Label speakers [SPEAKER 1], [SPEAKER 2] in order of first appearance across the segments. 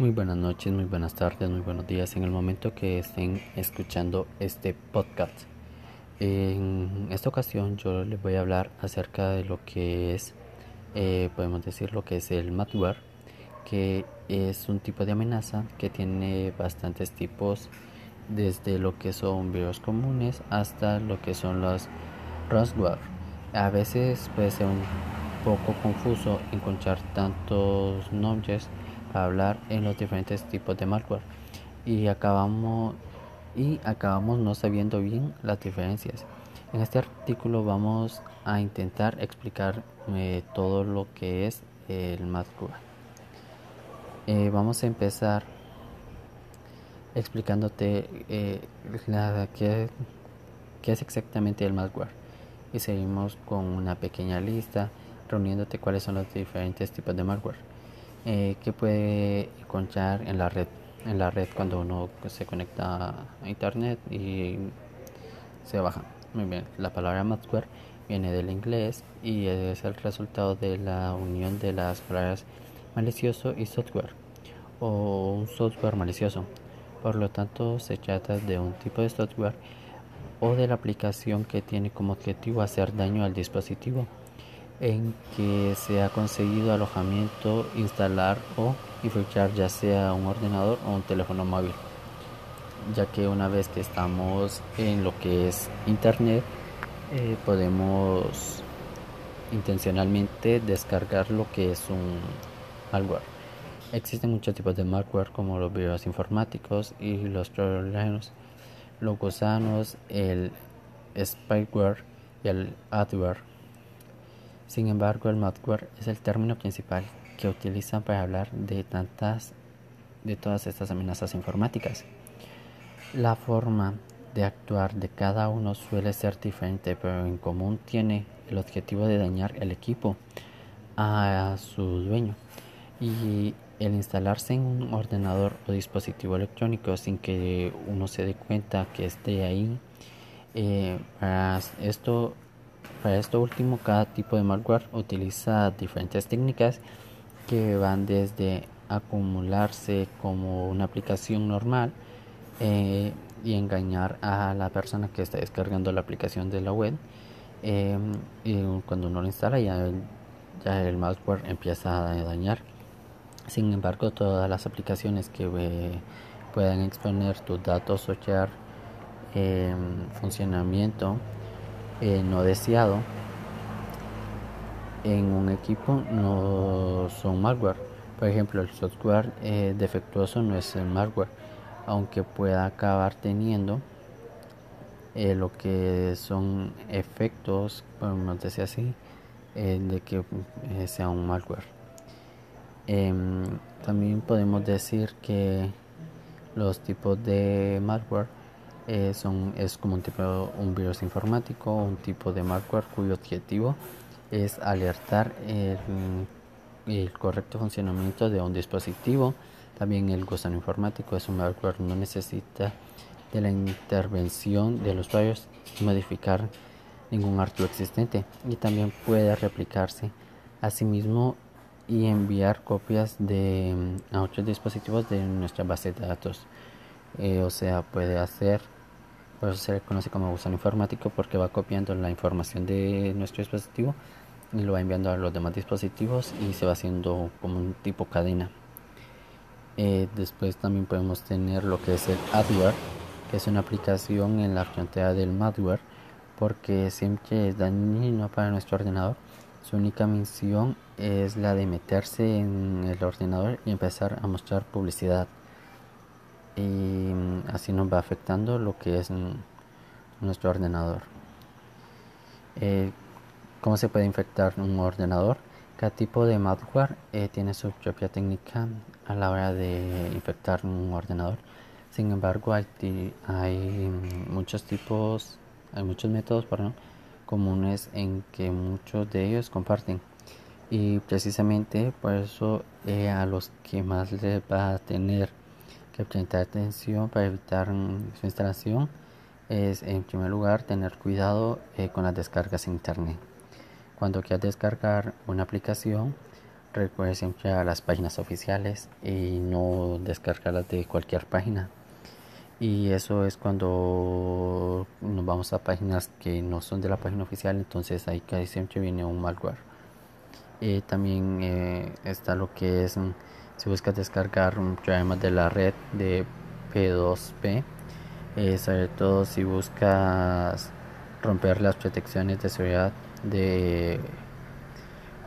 [SPEAKER 1] Muy buenas noches, muy buenas tardes, muy buenos días en el momento que estén escuchando este podcast. En esta ocasión yo les voy a hablar acerca de lo que es, eh, podemos decir, lo que es el malware, que es un tipo de amenaza que tiene bastantes tipos, desde lo que son virus comunes hasta lo que son los ransomware. A veces puede ser un poco confuso encontrar tantos nombres hablar en los diferentes tipos de malware y acabamos y acabamos no sabiendo bien las diferencias. En este artículo vamos a intentar explicar eh, todo lo que es el malware. Eh, vamos a empezar explicándote eh, qué, qué es exactamente el malware y seguimos con una pequeña lista reuniéndote cuáles son los diferentes tipos de malware eh, que puede encontrar en la red en la red cuando uno se conecta a internet y se baja. Muy bien la palabra malware viene del inglés y es el resultado de la unión de las palabras malicioso y software o un software malicioso. Por lo tanto se trata de un tipo de software o de la aplicación que tiene como objetivo hacer daño al dispositivo en que se ha conseguido alojamiento, instalar o infiltrar ya sea un ordenador o un teléfono móvil, ya que una vez que estamos en lo que es internet eh, podemos intencionalmente descargar lo que es un malware. Existen muchos tipos de malware como los virus informáticos y los troyanos, los gusanos, el spyware y el adware sin embargo, el malware es el término principal que utilizan para hablar de tantas de todas estas amenazas informáticas. La forma de actuar de cada uno suele ser diferente, pero en común tiene el objetivo de dañar el equipo a su dueño y el instalarse en un ordenador o dispositivo electrónico sin que uno se dé cuenta que esté ahí. Eh, esto para esto último, cada tipo de malware utiliza diferentes técnicas que van desde acumularse como una aplicación normal eh, y engañar a la persona que está descargando la aplicación de la web. Eh, y cuando uno lo instala ya el, ya el malware empieza a dañar. Sin embargo, todas las aplicaciones que eh, puedan exponer tus datos o share funcionamiento eh, no deseado en un equipo no son malware. Por ejemplo, el software eh, defectuoso no es el malware, aunque pueda acabar teniendo eh, lo que son efectos, podemos decir así, de que sea un malware. Em, también podemos decir que los tipos de malware eh, son, es como un tipo un virus informático, un tipo de malware cuyo objetivo es alertar el, el, correcto funcionamiento de un dispositivo. También el gusano informático es un malware no necesita de la intervención de los usuarios y modificar ningún archivo existente y también puede replicarse a sí mismo y enviar copias de a otros dispositivos de nuestra base de datos. Eh, o sea, puede hacer por eso se le conoce como gusano informático porque va copiando la información de nuestro dispositivo y lo va enviando a los demás dispositivos y se va haciendo como un tipo cadena. Eh, después también podemos tener lo que es el adware, que es una aplicación en la frontera del malware porque siempre es dañino para nuestro ordenador. Su única misión es la de meterse en el ordenador y empezar a mostrar publicidad y mm, así nos va afectando lo que es nuestro ordenador. Eh, ¿Cómo se puede infectar un ordenador? Cada tipo de malware eh, tiene su propia técnica a la hora de infectar un ordenador. Sin embargo, hay, hay mm, muchos tipos, hay muchos métodos comunes en que muchos de ellos comparten. Y precisamente por eso eh, a los que más les va a tener que prestar atención para evitar su instalación es en primer lugar tener cuidado eh, con las descargas en internet. Cuando quieras descargar una aplicación, Recuerde siempre a las páginas oficiales y no descargarlas de cualquier página. Y eso es cuando nos vamos a páginas que no son de la página oficial, entonces ahí casi siempre viene un malware. Eh, también eh, está lo que es, mm, si buscas descargar un programa de la red de P2P, eh, sobre todo si buscas romper las protecciones de seguridad de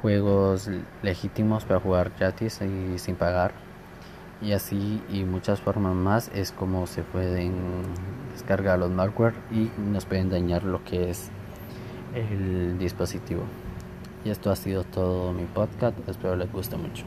[SPEAKER 1] juegos legítimos para jugar gratis y sin pagar. Y así y muchas formas más es como se pueden descargar los malware y nos pueden dañar lo que es el dispositivo. Y esto ha sido todo mi podcast. Espero les guste mucho